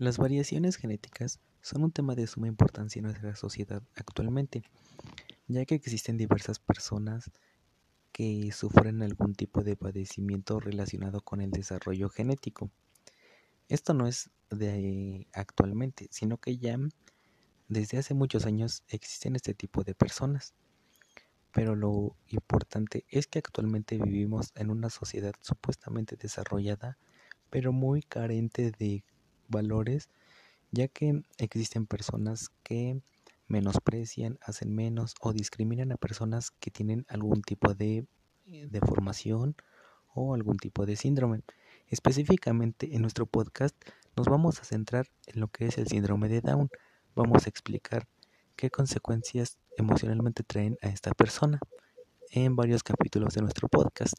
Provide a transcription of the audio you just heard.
Las variaciones genéticas son un tema de suma importancia en nuestra sociedad actualmente, ya que existen diversas personas que sufren algún tipo de padecimiento relacionado con el desarrollo genético. Esto no es de actualmente, sino que ya desde hace muchos años existen este tipo de personas. Pero lo importante es que actualmente vivimos en una sociedad supuestamente desarrollada, pero muy carente de valores, ya que existen personas que menosprecian, hacen menos o discriminan a personas que tienen algún tipo de deformación o algún tipo de síndrome. Específicamente en nuestro podcast nos vamos a centrar en lo que es el síndrome de Down. Vamos a explicar qué consecuencias emocionalmente traen a esta persona en varios capítulos de nuestro podcast.